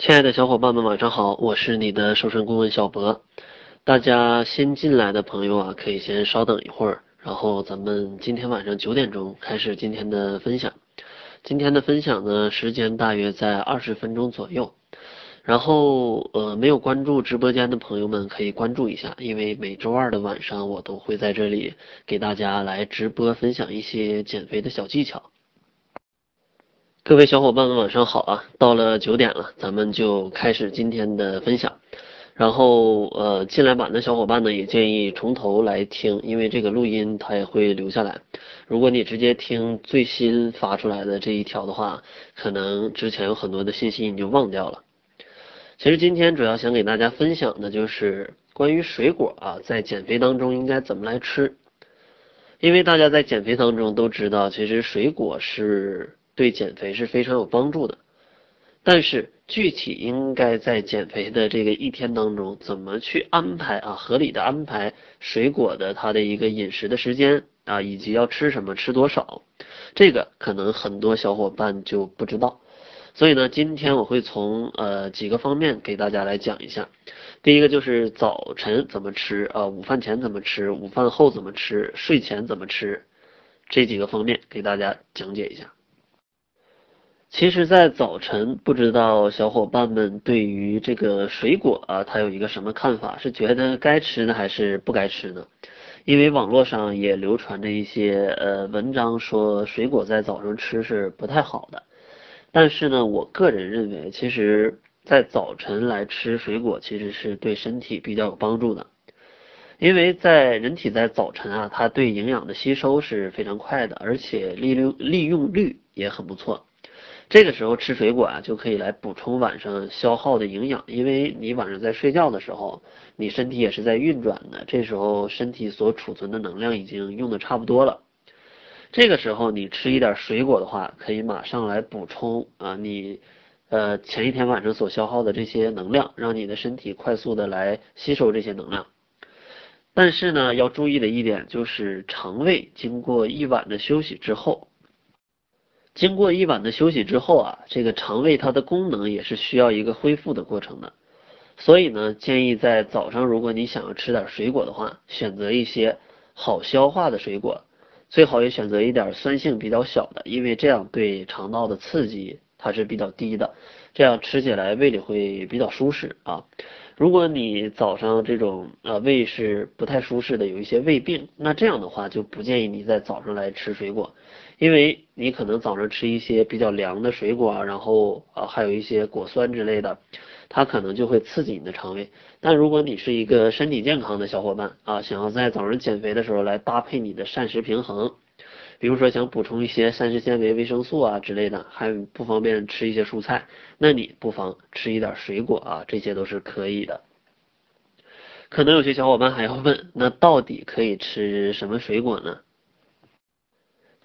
亲爱的小伙伴们，晚上好，我是你的瘦身顾问小博。大家新进来的朋友啊，可以先稍等一会儿，然后咱们今天晚上九点钟开始今天的分享。今天的分享呢，时间大约在二十分钟左右。然后呃，没有关注直播间的朋友们可以关注一下，因为每周二的晚上我都会在这里给大家来直播分享一些减肥的小技巧。各位小伙伴们，晚上好啊！到了九点了，咱们就开始今天的分享。然后，呃，进来晚的小伙伴呢，也建议从头来听，因为这个录音它也会留下来。如果你直接听最新发出来的这一条的话，可能之前有很多的信息你就忘掉了。其实今天主要想给大家分享的就是关于水果啊，在减肥当中应该怎么来吃。因为大家在减肥当中都知道，其实水果是。对减肥是非常有帮助的，但是具体应该在减肥的这个一天当中怎么去安排啊？合理的安排水果的它的一个饮食的时间啊，以及要吃什么吃多少，这个可能很多小伙伴就不知道。所以呢，今天我会从呃几个方面给大家来讲一下。第一个就是早晨怎么吃啊，午饭前怎么吃，午饭后怎么吃，睡前怎么吃，这几个方面给大家讲解一下。其实，在早晨，不知道小伙伴们对于这个水果啊，他有一个什么看法？是觉得该吃呢，还是不该吃呢？因为网络上也流传着一些呃文章，说水果在早上吃是不太好的。但是呢，我个人认为，其实，在早晨来吃水果，其实是对身体比较有帮助的。因为在人体在早晨啊，它对营养的吸收是非常快的，而且利用利用率也很不错。这个时候吃水果啊，就可以来补充晚上消耗的营养，因为你晚上在睡觉的时候，你身体也是在运转的，这时候身体所储存的能量已经用的差不多了。这个时候你吃一点水果的话，可以马上来补充啊，你呃前一天晚上所消耗的这些能量，让你的身体快速的来吸收这些能量。但是呢，要注意的一点就是肠胃经过一晚的休息之后。经过一晚的休息之后啊，这个肠胃它的功能也是需要一个恢复的过程的，所以呢，建议在早上，如果你想要吃点水果的话，选择一些好消化的水果，最好也选择一点酸性比较小的，因为这样对肠道的刺激它是比较低的，这样吃起来胃里会比较舒适啊。如果你早上这种呃胃是不太舒适的，有一些胃病，那这样的话就不建议你在早上来吃水果。因为你可能早上吃一些比较凉的水果，然后啊还有一些果酸之类的，它可能就会刺激你的肠胃。但如果你是一个身体健康的小伙伴啊，想要在早上减肥的时候来搭配你的膳食平衡，比如说想补充一些膳食纤维、维生素啊之类的，还不方便吃一些蔬菜，那你不妨吃一点水果啊，这些都是可以的。可能有些小伙伴还要问，那到底可以吃什么水果呢？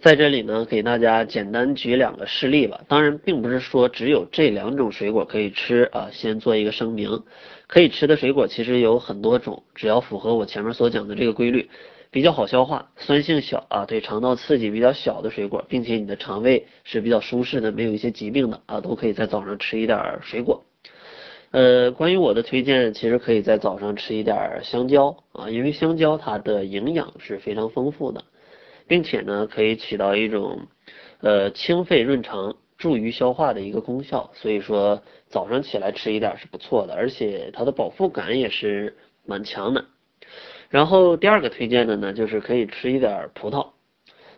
在这里呢，给大家简单举两个事例吧。当然，并不是说只有这两种水果可以吃啊。先做一个声明，可以吃的水果其实有很多种，只要符合我前面所讲的这个规律，比较好消化，酸性小啊，对肠道刺激比较小的水果，并且你的肠胃是比较舒适的，没有一些疾病的啊，都可以在早上吃一点水果。呃，关于我的推荐，其实可以在早上吃一点香蕉啊，因为香蕉它的营养是非常丰富的。并且呢，可以起到一种，呃，清肺润肠、助于消化的一个功效。所以说，早上起来吃一点是不错的，而且它的饱腹感也是蛮强的。然后第二个推荐的呢，就是可以吃一点葡萄。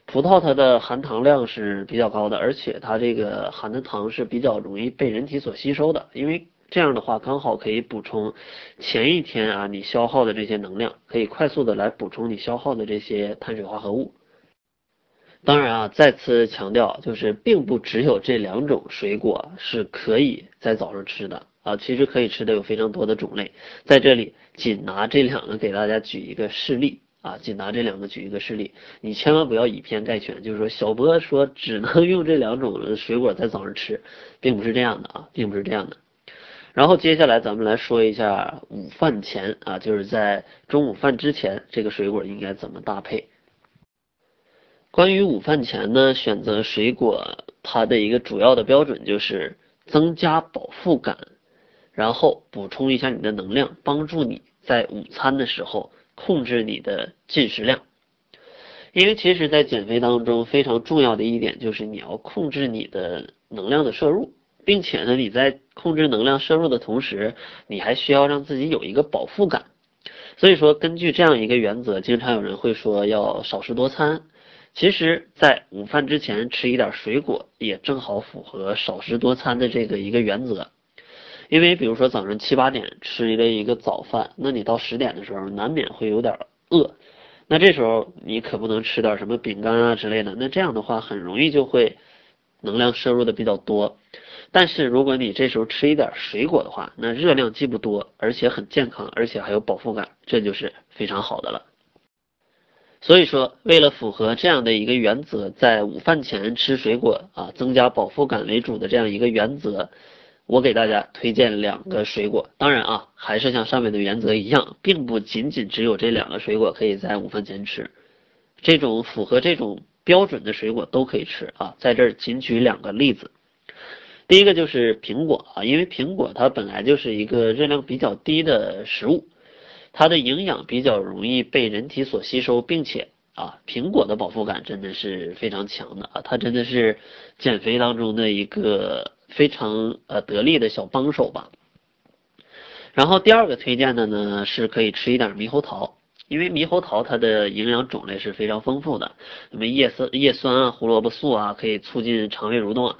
葡萄它的含糖量是比较高的，而且它这个含的糖是比较容易被人体所吸收的，因为这样的话刚好可以补充前一天啊你消耗的这些能量，可以快速的来补充你消耗的这些碳水化合物。当然啊，再次强调，就是并不只有这两种水果是可以在早上吃的啊，其实可以吃的有非常多的种类。在这里，仅拿这两个给大家举一个事例啊，仅拿这两个举一个事例，你千万不要以偏概全，就是说小波说只能用这两种水果在早上吃，并不是这样的啊，并不是这样的。然后接下来咱们来说一下午饭前啊，就是在中午饭之前，这个水果应该怎么搭配。关于午饭前呢，选择水果，它的一个主要的标准就是增加饱腹感，然后补充一下你的能量，帮助你在午餐的时候控制你的进食量。因为其实，在减肥当中非常重要的一点就是你要控制你的能量的摄入，并且呢，你在控制能量摄入的同时，你还需要让自己有一个饱腹感。所以说，根据这样一个原则，经常有人会说要少食多餐。其实，在午饭之前吃一点水果，也正好符合少食多餐的这个一个原则。因为比如说早上七八点吃了一个早饭，那你到十点的时候难免会有点饿。那这时候你可不能吃点什么饼干啊之类的，那这样的话很容易就会能量摄入的比较多。但是如果你这时候吃一点水果的话，那热量既不多，而且很健康，而且还有饱腹感，这就是非常好的了。所以说，为了符合这样的一个原则，在午饭前吃水果啊，增加饱腹感为主的这样一个原则。我给大家推荐两个水果，当然啊，还是像上面的原则一样，并不仅仅只有这两个水果可以在午饭前吃，这种符合这种标准的水果都可以吃啊。在这儿仅举两个例子，第一个就是苹果啊，因为苹果它本来就是一个热量比较低的食物，它的营养比较容易被人体所吸收，并且啊，苹果的饱腹感真的是非常强的啊，它真的是减肥当中的一个。非常呃得力的小帮手吧。然后第二个推荐的呢，是可以吃一点猕猴桃，因为猕猴桃它的营养种类是非常丰富的，那么叶酸、叶酸啊、胡萝卜素啊，可以促进肠胃蠕动。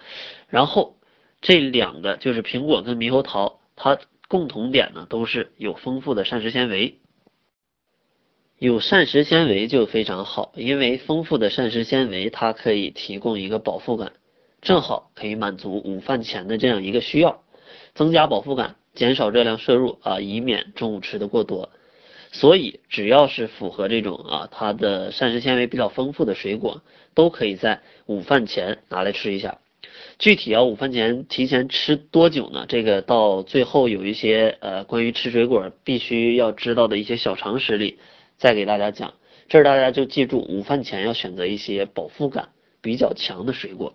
然后这两个就是苹果跟猕猴桃，它共同点呢都是有丰富的膳食纤维，有膳食纤维就非常好，因为丰富的膳食纤维它可以提供一个饱腹感。正好可以满足午饭前的这样一个需要，增加饱腹感，减少热量摄入啊，以免中午吃的过多。所以只要是符合这种啊，它的膳食纤维比较丰富的水果，都可以在午饭前拿来吃一下。具体要午饭前提前吃多久呢？这个到最后有一些呃关于吃水果必须要知道的一些小常识里，再给大家讲。这儿大家就记住，午饭前要选择一些饱腹感比较强的水果。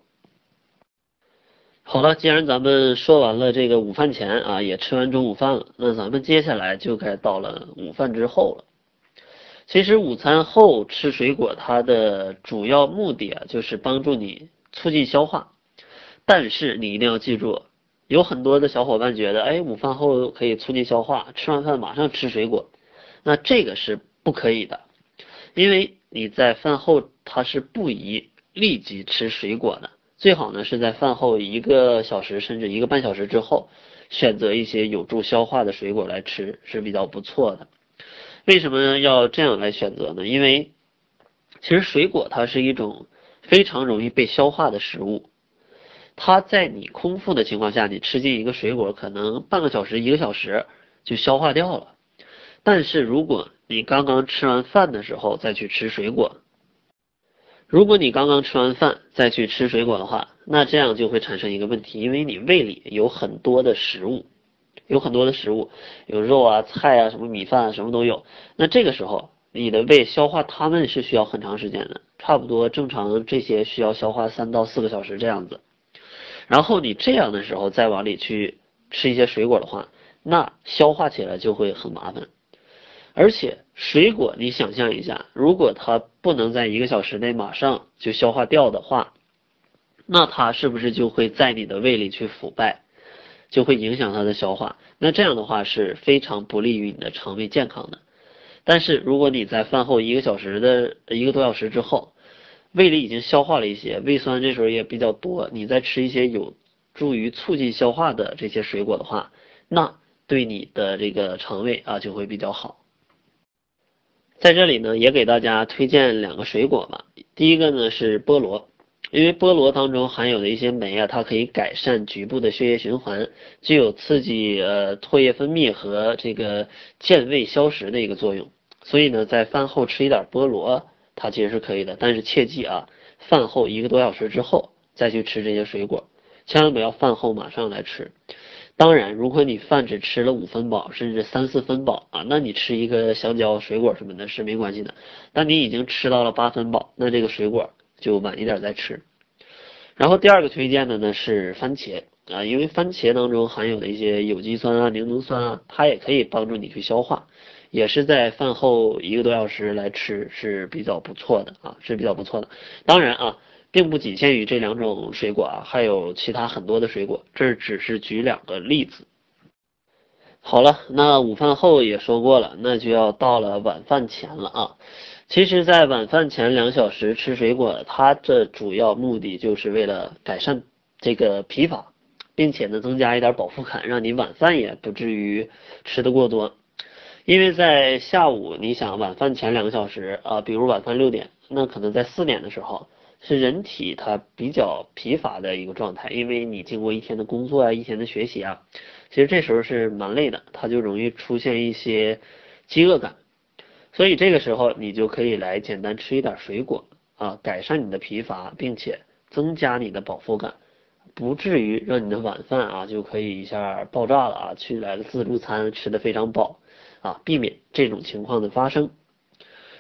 好了，既然咱们说完了这个午饭前啊，也吃完中午饭了，那咱们接下来就该到了午饭之后了。其实午餐后吃水果，它的主要目的啊，就是帮助你促进消化。但是你一定要记住，有很多的小伙伴觉得，哎，午饭后可以促进消化，吃完饭马上吃水果，那这个是不可以的，因为你在饭后它是不宜立即吃水果的。最好呢是在饭后一个小时甚至一个半小时之后，选择一些有助消化的水果来吃是比较不错的。为什么要这样来选择呢？因为其实水果它是一种非常容易被消化的食物，它在你空腹的情况下，你吃进一个水果，可能半个小时一个小时就消化掉了。但是如果你刚刚吃完饭的时候再去吃水果，如果你刚刚吃完饭再去吃水果的话，那这样就会产生一个问题，因为你胃里有很多的食物，有很多的食物，有肉啊、菜啊、什么米饭啊，什么都有。那这个时候，你的胃消化它们是需要很长时间的，差不多正常这些需要消化三到四个小时这样子。然后你这样的时候再往里去吃一些水果的话，那消化起来就会很麻烦。而且水果，你想象一下，如果它不能在一个小时内马上就消化掉的话，那它是不是就会在你的胃里去腐败，就会影响它的消化？那这样的话是非常不利于你的肠胃健康的。但是如果你在饭后一个小时的一个多小时之后，胃里已经消化了一些，胃酸这时候也比较多，你再吃一些有助于促进消化的这些水果的话，那对你的这个肠胃啊就会比较好。在这里呢，也给大家推荐两个水果吧。第一个呢是菠萝，因为菠萝当中含有的一些酶啊，它可以改善局部的血液循环，具有刺激呃唾液分泌和这个健胃消食的一个作用。所以呢，在饭后吃一点菠萝，它其实是可以的。但是切记啊，饭后一个多小时之后再去吃这些水果，千万不要饭后马上来吃。当然，如果你饭只吃了五分饱，甚至三四分饱啊，那你吃一个香蕉、水果什么的是没关系的。但你已经吃到了八分饱，那这个水果就晚一点再吃。然后第二个推荐的呢是番茄，啊，因为番茄当中含有的一些有机酸啊、柠檬酸啊，它也可以帮助你去消化，也是在饭后一个多小时来吃是比较不错的啊，是比较不错的。当然啊，并不仅限于这两种水果啊，还有其他很多的水果，这只是举两个例子。好了，那午饭后也说过了，那就要到了晚饭前了啊。其实，在晚饭前两小时吃水果，它的主要目的就是为了改善这个疲乏，并且呢，增加一点饱腹感，让你晚饭也不至于吃的过多。因为在下午，你想晚饭前两个小时啊，比如晚饭六点，那可能在四点的时候，是人体它比较疲乏的一个状态，因为你经过一天的工作啊，一天的学习啊。其实这时候是蛮累的，它就容易出现一些饥饿感，所以这个时候你就可以来简单吃一点水果啊，改善你的疲乏，并且增加你的饱腹感，不至于让你的晚饭啊就可以一下爆炸了啊，去来个自助餐吃的非常饱啊，避免这种情况的发生。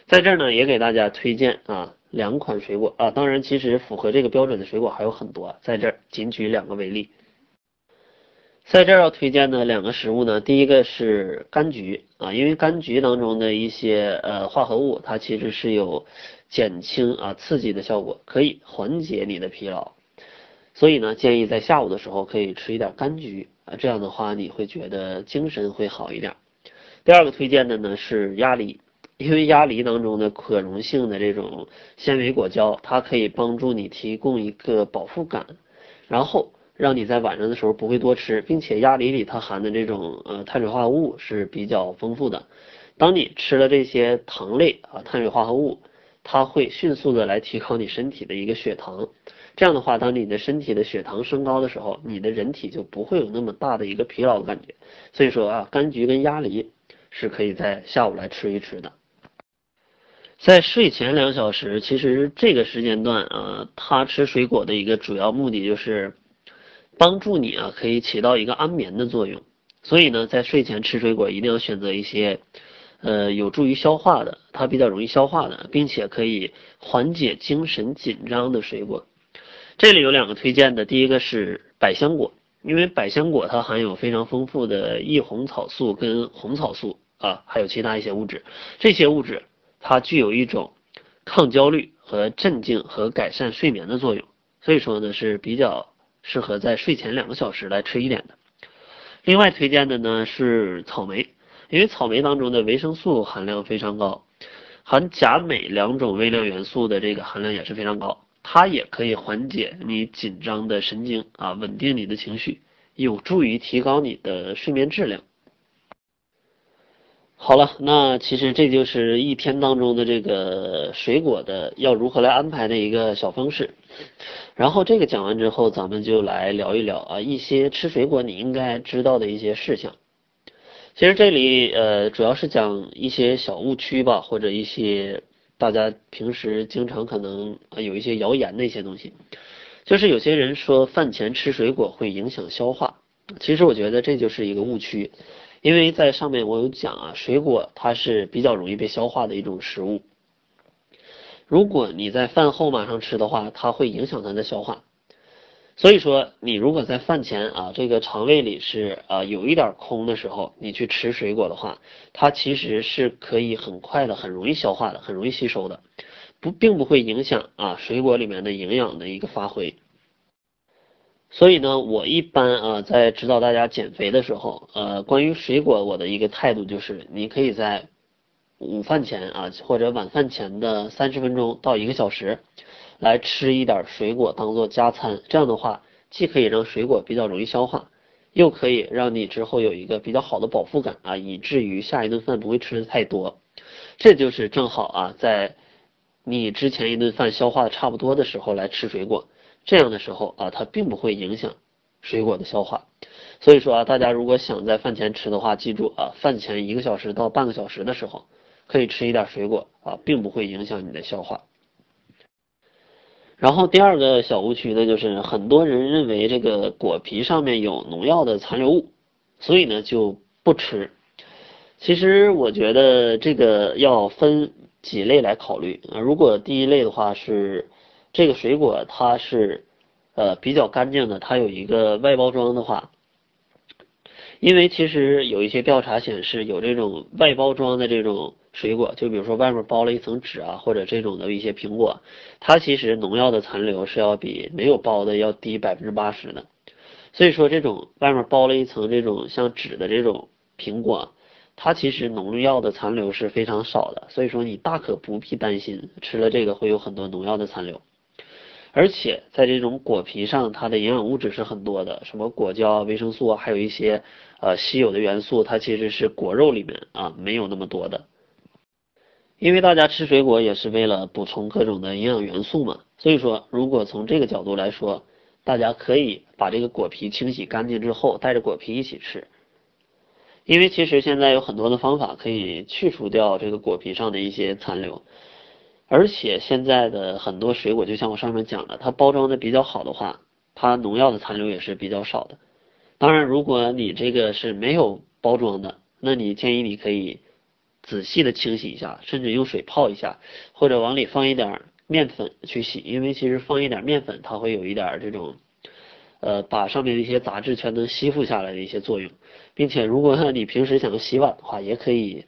在这儿呢，也给大家推荐啊两款水果啊，当然其实符合这个标准的水果还有很多，在这儿仅举两个为例。在这儿要推荐的两个食物呢，第一个是柑橘啊，因为柑橘当中的一些呃化合物，它其实是有减轻啊刺激的效果，可以缓解你的疲劳，所以呢，建议在下午的时候可以吃一点柑橘啊，这样的话你会觉得精神会好一点。第二个推荐的呢是鸭梨，因为鸭梨当中的可溶性的这种纤维果胶，它可以帮助你提供一个饱腹感，然后。让你在晚上的时候不会多吃，并且鸭梨里它含的这种呃碳水化合物是比较丰富的。当你吃了这些糖类啊碳水化合物，它会迅速的来提高你身体的一个血糖。这样的话，当你的身体的血糖升高的时候，你的人体就不会有那么大的一个疲劳的感觉。所以说啊，柑橘跟鸭梨是可以在下午来吃一吃的。在睡前两小时，其实这个时间段啊，它吃水果的一个主要目的就是。帮助你啊，可以起到一个安眠的作用。所以呢，在睡前吃水果一定要选择一些，呃，有助于消化的，它比较容易消化的，并且可以缓解精神紧张的水果。这里有两个推荐的，第一个是百香果，因为百香果它含有非常丰富的异红草素跟红草素啊，还有其他一些物质。这些物质它具有一种抗焦虑和镇静和改善睡眠的作用，所以说呢是比较。适合在睡前两个小时来吃一点的。另外推荐的呢是草莓，因为草莓当中的维生素含量非常高，含钾镁两种微量元素的这个含量也是非常高，它也可以缓解你紧张的神经啊，稳定你的情绪，有助于提高你的睡眠质量。好了，那其实这就是一天当中的这个水果的要如何来安排的一个小方式。然后这个讲完之后，咱们就来聊一聊啊一些吃水果你应该知道的一些事项。其实这里呃主要是讲一些小误区吧，或者一些大家平时经常可能有一些谣言的一些东西。就是有些人说饭前吃水果会影响消化，其实我觉得这就是一个误区。因为在上面我有讲啊，水果它是比较容易被消化的一种食物。如果你在饭后马上吃的话，它会影响它的消化。所以说，你如果在饭前啊，这个肠胃里是啊有一点空的时候，你去吃水果的话，它其实是可以很快的、很容易消化的、很容易吸收的，不并不会影响啊水果里面的营养的一个发挥。所以呢，我一般啊，在指导大家减肥的时候，呃，关于水果，我的一个态度就是，你可以在午饭前啊，或者晚饭前的三十分钟到一个小时，来吃一点水果当做加餐。这样的话，既可以让水果比较容易消化，又可以让你之后有一个比较好的饱腹感啊，以至于下一顿饭不会吃的太多。这就是正好啊，在你之前一顿饭消化的差不多的时候来吃水果。这样的时候啊，它并不会影响水果的消化，所以说啊，大家如果想在饭前吃的话，记住啊，饭前一个小时到半个小时的时候，可以吃一点水果啊，并不会影响你的消化。然后第二个小误区呢，就是很多人认为这个果皮上面有农药的残留物，所以呢就不吃。其实我觉得这个要分几类来考虑啊，如果第一类的话是。这个水果它是呃比较干净的，它有一个外包装的话，因为其实有一些调查显示，有这种外包装的这种水果，就比如说外面包了一层纸啊，或者这种的一些苹果，它其实农药的残留是要比没有包的要低百分之八十的。所以说，这种外面包了一层这种像纸的这种苹果，它其实农药的残留是非常少的。所以说，你大可不必担心吃了这个会有很多农药的残留。而且在这种果皮上，它的营养物质是很多的，什么果胶、维生素啊，还有一些呃稀有的元素，它其实是果肉里面啊没有那么多的。因为大家吃水果也是为了补充各种的营养元素嘛，所以说如果从这个角度来说，大家可以把这个果皮清洗干净之后，带着果皮一起吃。因为其实现在有很多的方法可以去除掉这个果皮上的一些残留。而且现在的很多水果，就像我上面讲的，它包装的比较好的话，它农药的残留也是比较少的。当然，如果你这个是没有包装的，那你建议你可以仔细的清洗一下，甚至用水泡一下，或者往里放一点面粉去洗，因为其实放一点面粉，它会有一点这种，呃，把上面的一些杂质全都吸附下来的一些作用，并且如果你平时想洗碗的话，也可以。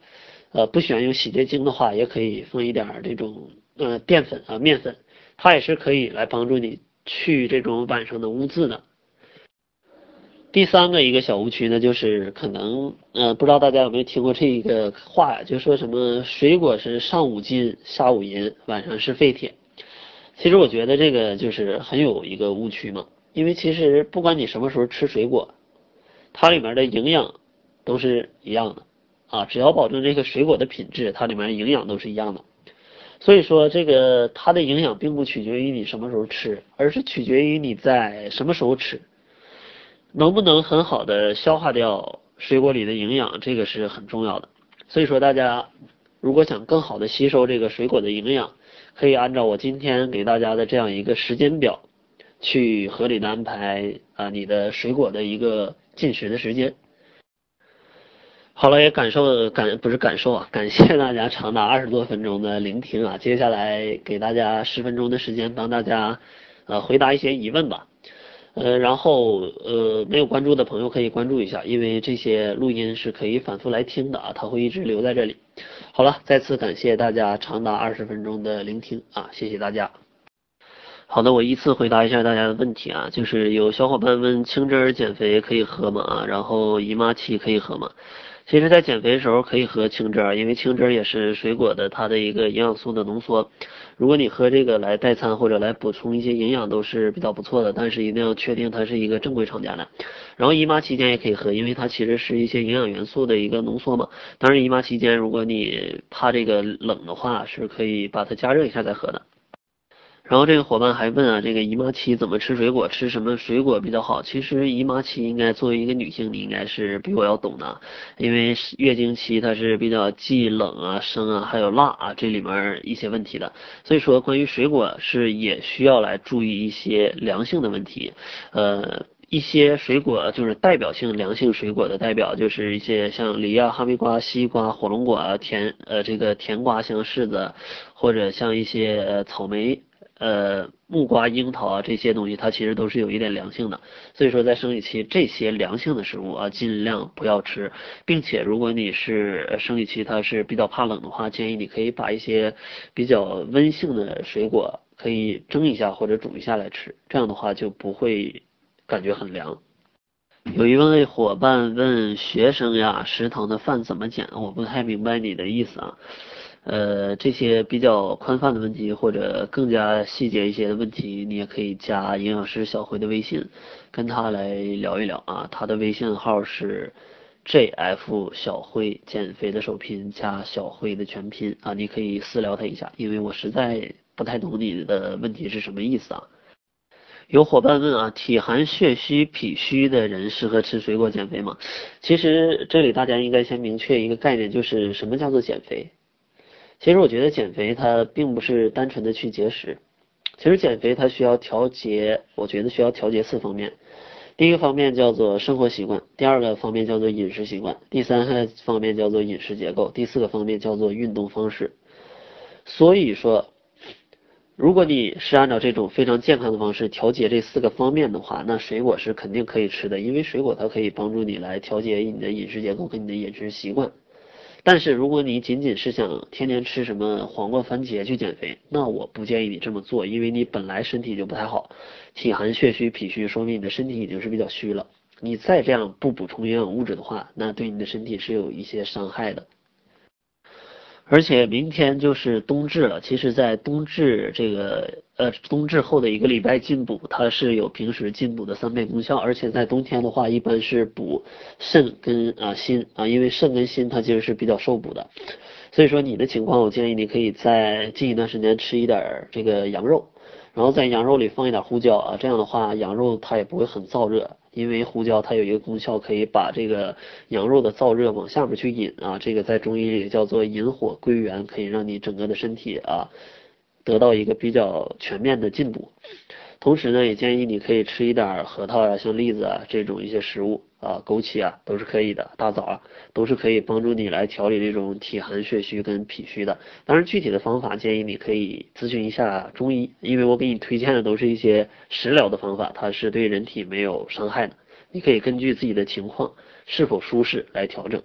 呃，不喜欢用洗洁精的话，也可以放一点这种呃淀粉啊面粉，它也是可以来帮助你去这种碗上的污渍的。第三个一个小误区呢，就是可能呃不知道大家有没有听过这一个话，就说什么水果是上午金下午银，晚上是废铁。其实我觉得这个就是很有一个误区嘛，因为其实不管你什么时候吃水果，它里面的营养都是一样的。啊，只要保证这个水果的品质，它里面营养都是一样的。所以说，这个它的营养并不取决于你什么时候吃，而是取决于你在什么时候吃，能不能很好的消化掉水果里的营养，这个是很重要的。所以说，大家如果想更好的吸收这个水果的营养，可以按照我今天给大家的这样一个时间表，去合理的安排啊你的水果的一个进食的时间。好了，也感受感不是感受啊，感谢大家长达二十多分钟的聆听啊！接下来给大家十分钟的时间，帮大家呃回答一些疑问吧。呃，然后呃没有关注的朋友可以关注一下，因为这些录音是可以反复来听的啊，它会一直留在这里。好了，再次感谢大家长达二十分钟的聆听啊，谢谢大家。好的，我依次回答一下大家的问题啊，就是有小伙伴问青汁儿减肥可以喝吗？啊，然后姨妈期可以喝吗？其实，在减肥的时候可以喝青汁儿，因为青汁儿也是水果的它的一个营养素的浓缩。如果你喝这个来代餐或者来补充一些营养，都是比较不错的。但是一定要确定它是一个正规厂家的。然后姨妈期间也可以喝，因为它其实是一些营养元素的一个浓缩嘛。当然姨妈期间，如果你怕这个冷的话，是可以把它加热一下再喝的。然后这个伙伴还问啊，这个姨妈期怎么吃水果？吃什么水果比较好？其实姨妈期应该作为一个女性，你应该是比我要懂的，因为月经期它是比较忌冷啊、生啊，还有辣啊这里面一些问题的。所以说，关于水果是也需要来注意一些良性的问题。呃，一些水果就是代表性良性水果的代表，就是一些像梨啊、哈密瓜、西瓜、火龙果啊、甜呃这个甜瓜像柿子，或者像一些草莓。呃，木瓜、樱桃啊，这些东西它其实都是有一点凉性的，所以说在生理期这些凉性的食物啊，尽量不要吃，并且如果你是生理期它是比较怕冷的话，建议你可以把一些比较温性的水果可以蒸一下或者煮一下来吃，这样的话就不会感觉很凉。有一位伙伴问学生呀，食堂的饭怎么减？我不太明白你的意思啊。呃，这些比较宽泛的问题，或者更加细节一些的问题，你也可以加营养师小辉的微信，跟他来聊一聊啊。他的微信号是 jf 小辉减肥的首拼加小辉的全拼啊，你可以私聊他一下，因为我实在不太懂你的问题是什么意思啊。有伙伴问啊，体寒血虚脾虚的人适合吃水果减肥吗？其实这里大家应该先明确一个概念，就是什么叫做减肥。其实我觉得减肥它并不是单纯的去节食，其实减肥它需要调节，我觉得需要调节四方面。第一个方面叫做生活习惯，第二个方面叫做饮食习惯，第三个方面叫做饮食结构，第四个方面叫做运动方式。所以说，如果你是按照这种非常健康的方式调节这四个方面的话，那水果是肯定可以吃的，因为水果它可以帮助你来调节你的饮食结构跟你的饮食习惯。但是如果你仅仅是想天天吃什么黄瓜、番茄去减肥，那我不建议你这么做，因为你本来身体就不太好，体寒血虚脾虚，说明你的身体已经是比较虚了。你再这样不补充营养物质的话，那对你的身体是有一些伤害的。而且明天就是冬至了，其实，在冬至这个呃冬至后的一个礼拜进补，它是有平时进补的三倍功效。而且在冬天的话，一般是补肾跟啊心啊，因为肾跟心它其实是比较受补的。所以说你的情况，我建议你可以在近一段时间吃一点这个羊肉，然后在羊肉里放一点胡椒啊，这样的话羊肉它也不会很燥热。因为胡椒它有一个功效，可以把这个羊肉的燥热往下面去引啊，这个在中医里叫做引火归元，可以让你整个的身体啊得到一个比较全面的进补。同时呢，也建议你可以吃一点核桃啊，像栗子啊这种一些食物。啊，枸杞啊都是可以的，大枣啊都是可以帮助你来调理这种体寒血虚跟脾虚的。当然，具体的方法建议你可以咨询一下中医，因为我给你推荐的都是一些食疗的方法，它是对人体没有伤害的。你可以根据自己的情况是否舒适来调整。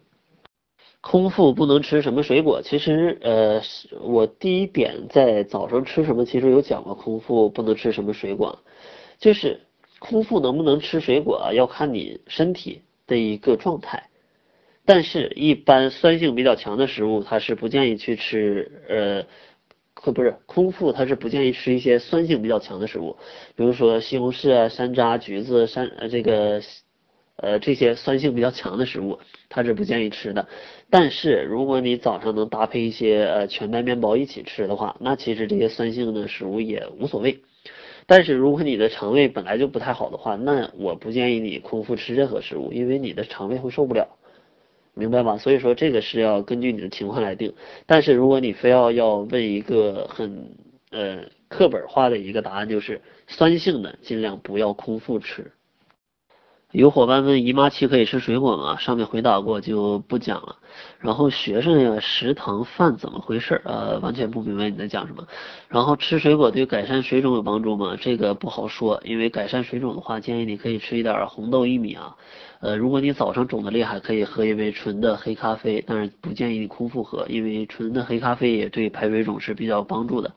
空腹不能吃什么水果？其实呃，我第一点在早上吃什么，其实有讲过，空腹不能吃什么水果，就是。空腹能不能吃水果啊？要看你身体的一个状态，但是，一般酸性比较强的食物，它是不建议去吃。呃，可不是空腹，它是不建议吃一些酸性比较强的食物，比如说西红柿啊、山楂、橘子、山呃这个呃这些酸性比较强的食物，它是不建议吃的。但是，如果你早上能搭配一些呃全麦面包一起吃的话，那其实这些酸性的食物也无所谓。但是如果你的肠胃本来就不太好的话，那我不建议你空腹吃任何食物，因为你的肠胃会受不了，明白吗？所以说这个是要根据你的情况来定。但是如果你非要要问一个很呃课本化的一个答案，就是酸性的尽量不要空腹吃。有伙伴问姨妈期可以吃水果吗？上面回答过就不讲了。然后学生呀，食堂饭怎么回事？呃，完全不明白你在讲什么。然后吃水果对改善水肿有帮助吗？这个不好说，因为改善水肿的话，建议你可以吃一点红豆薏米啊。呃，如果你早上肿的厉害，可以喝一杯纯的黑咖啡，但是不建议你空腹喝，因为纯的黑咖啡也对排水肿是比较有帮助的。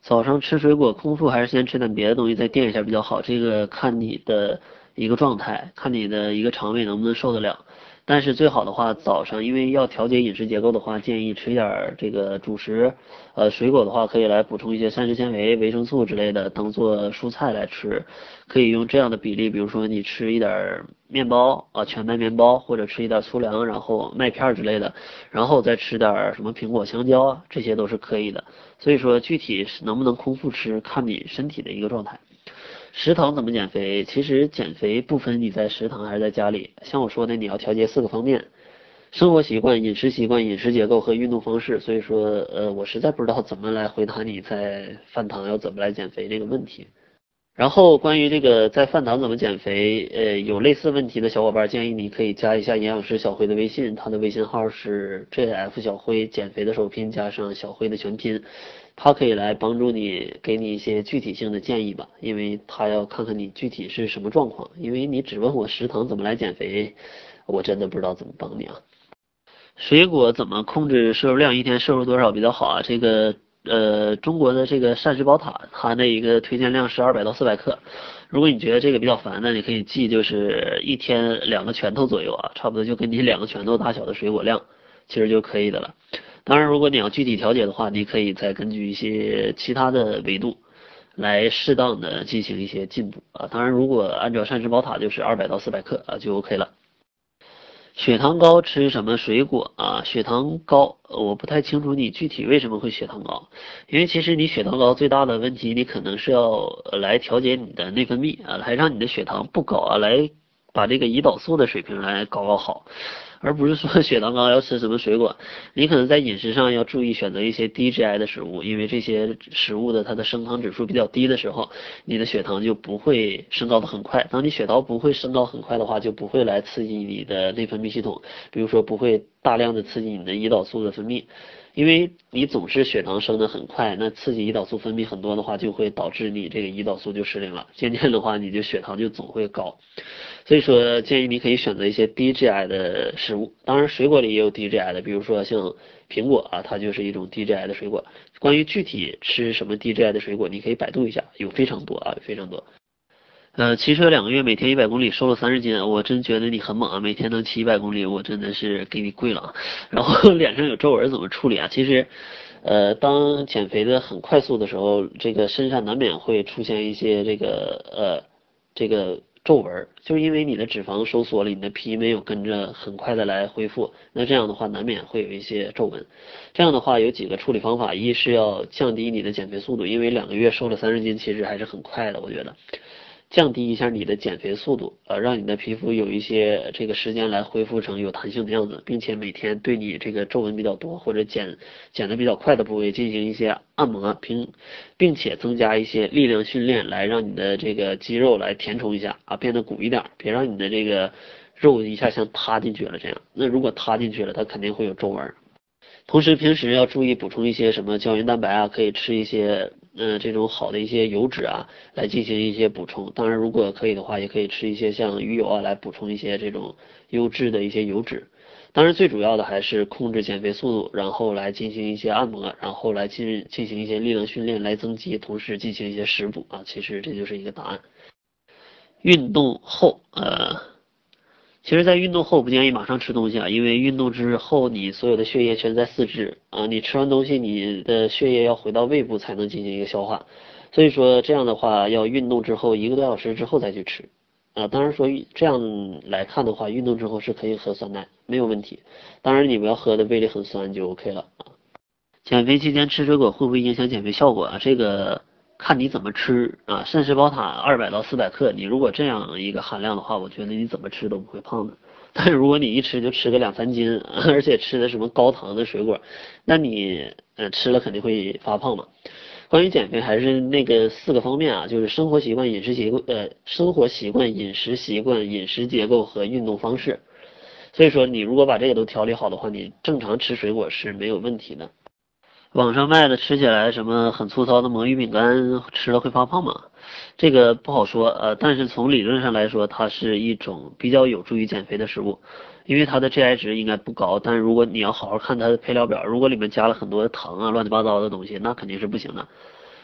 早上吃水果空腹还是先吃点别的东西再垫一下比较好？这个看你的。一个状态，看你的一个肠胃能不能受得了。但是最好的话，早上因为要调节饮食结构的话，建议吃一点这个主食，呃，水果的话可以来补充一些膳食纤维、维生素之类的，当做蔬菜来吃。可以用这样的比例，比如说你吃一点面包啊，全麦面包，或者吃一点粗粮，然后麦片之类的，然后再吃点儿什么苹果、香蕉啊，这些都是可以的。所以说，具体能不能空腹吃，看你身体的一个状态。食堂怎么减肥？其实减肥不分你在食堂还是在家里，像我说的，你要调节四个方面：生活习惯、饮食习惯、饮食结构和运动方式。所以说，呃，我实在不知道怎么来回答你在饭堂要怎么来减肥这个问题。然后关于这个在饭堂怎么减肥，呃，有类似问题的小伙伴建议你可以加一下营养师小辉的微信，他的微信号是 jf 小辉减肥的首拼加上小辉的全拼。他可以来帮助你，给你一些具体性的建议吧，因为他要看看你具体是什么状况。因为你只问我食堂怎么来减肥，我真的不知道怎么帮你啊。水果怎么控制摄入量？一天摄入多少比较好啊？这个呃，中国的这个膳食宝塔，它那一个推荐量是二百到四百克。如果你觉得这个比较烦那，你可以记，就是一天两个拳头左右啊，差不多就跟你两个拳头大小的水果量，其实就可以的了。当然，如果你要具体调节的话，你可以再根据一些其他的维度来适当的进行一些进步啊。当然，如果按照膳食宝塔就是二百到四百克啊就 OK 了。血糖高吃什么水果啊？血糖高，我不太清楚你具体为什么会血糖高，因为其实你血糖高最大的问题，你可能是要来调节你的内分泌啊，来让你的血糖不高啊，来把这个胰岛素的水平来搞搞好。而不是说 血糖高要吃什么水果，你可能在饮食上要注意选择一些低 GI 的食物，因为这些食物的它的升糖指数比较低的时候，你的血糖就不会升高的很快。当你血糖不会升高很快的话，就不会来刺激你的内分泌系统，比如说不会大量的刺激你的胰岛素的分泌。因为你总是血糖升得很快，那刺激胰岛素分泌很多的话，就会导致你这个胰岛素就失灵了，渐渐的话你就血糖就总会高。所以说建议你可以选择一些低 GI 的食物，当然水果里也有低 GI 的，比如说像苹果啊，它就是一种低 GI 的水果。关于具体吃什么低 GI 的水果，你可以百度一下，有非常多啊，非常多。呃，骑车两个月，每天一百公里，瘦了三十斤，我真觉得你很猛啊！每天能骑一百公里，我真的是给你跪了。然后 脸上有皱纹怎么处理啊？其实，呃，当减肥的很快速的时候，这个身上难免会出现一些这个呃这个皱纹，就是因为你的脂肪收缩了，你的皮没有跟着很快的来恢复，那这样的话难免会有一些皱纹。这样的话有几个处理方法，一是要降低你的减肥速度，因为两个月瘦了三十斤，其实还是很快的，我觉得。降低一下你的减肥速度，呃，让你的皮肤有一些这个时间来恢复成有弹性的样子，并且每天对你这个皱纹比较多或者减减的比较快的部位进行一些按摩，并并且增加一些力量训练，来让你的这个肌肉来填充一下啊，变得鼓一点，别让你的这个肉一下像塌进去了这样。那如果塌进去了，它肯定会有皱纹。同时平时要注意补充一些什么胶原蛋白啊，可以吃一些。嗯，这种好的一些油脂啊，来进行一些补充。当然，如果可以的话，也可以吃一些像鱼油啊，来补充一些这种优质的一些油脂。当然，最主要的还是控制减肥速度，然后来进行一些按摩，然后来进进行一些力量训练来增肌，同时进行一些食补啊。其实这就是一个答案。运动后，呃。其实，在运动后不建议马上吃东西啊，因为运动之后你所有的血液全在四肢啊，你吃完东西，你的血液要回到胃部才能进行一个消化，所以说这样的话要运动之后一个多小时之后再去吃啊。当然说这样来看的话，运动之后是可以喝酸奶，没有问题。当然你不要喝的胃里很酸就 OK 了啊。减肥期间吃水果会不会影响减肥效果啊？这个。看你怎么吃啊，膳食宝塔二百到四百克，你如果这样一个含量的话，我觉得你怎么吃都不会胖的。但是如果你一吃就吃个两三斤，而且吃的什么高糖的水果，那你呃吃了肯定会发胖嘛。关于减肥还是那个四个方面啊，就是生活习惯、饮食习惯呃生活习惯、饮食习惯、饮食结构和运动方式。所以说你如果把这个都调理好的话，你正常吃水果是没有问题的。网上卖的吃起来什么很粗糙的魔芋饼干，吃了会发胖吗？这个不好说，呃，但是从理论上来说，它是一种比较有助于减肥的食物，因为它的 GI 值应该不高。但如果你要好好看它的配料表，如果里面加了很多糖啊、乱七八糟的东西，那肯定是不行的。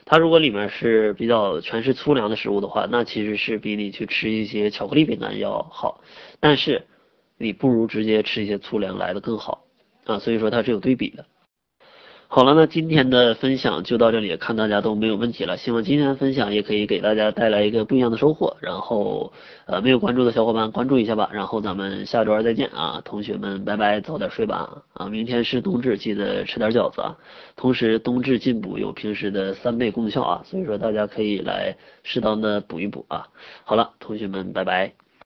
它如果里面是比较全是粗粮的食物的话，那其实是比你去吃一些巧克力饼干要好。但是你不如直接吃一些粗粮来的更好啊，所以说它是有对比的。好了，那今天的分享就到这里，看大家都没有问题了。希望今天的分享也可以给大家带来一个不一样的收获。然后，呃，没有关注的小伙伴关注一下吧。然后咱们下周二再见啊，同学们，拜拜，早点睡吧啊。明天是冬至，记得吃点饺子啊。同时，冬至进补有平时的三倍功效啊，所以说大家可以来适当的补一补啊。好了，同学们，拜拜。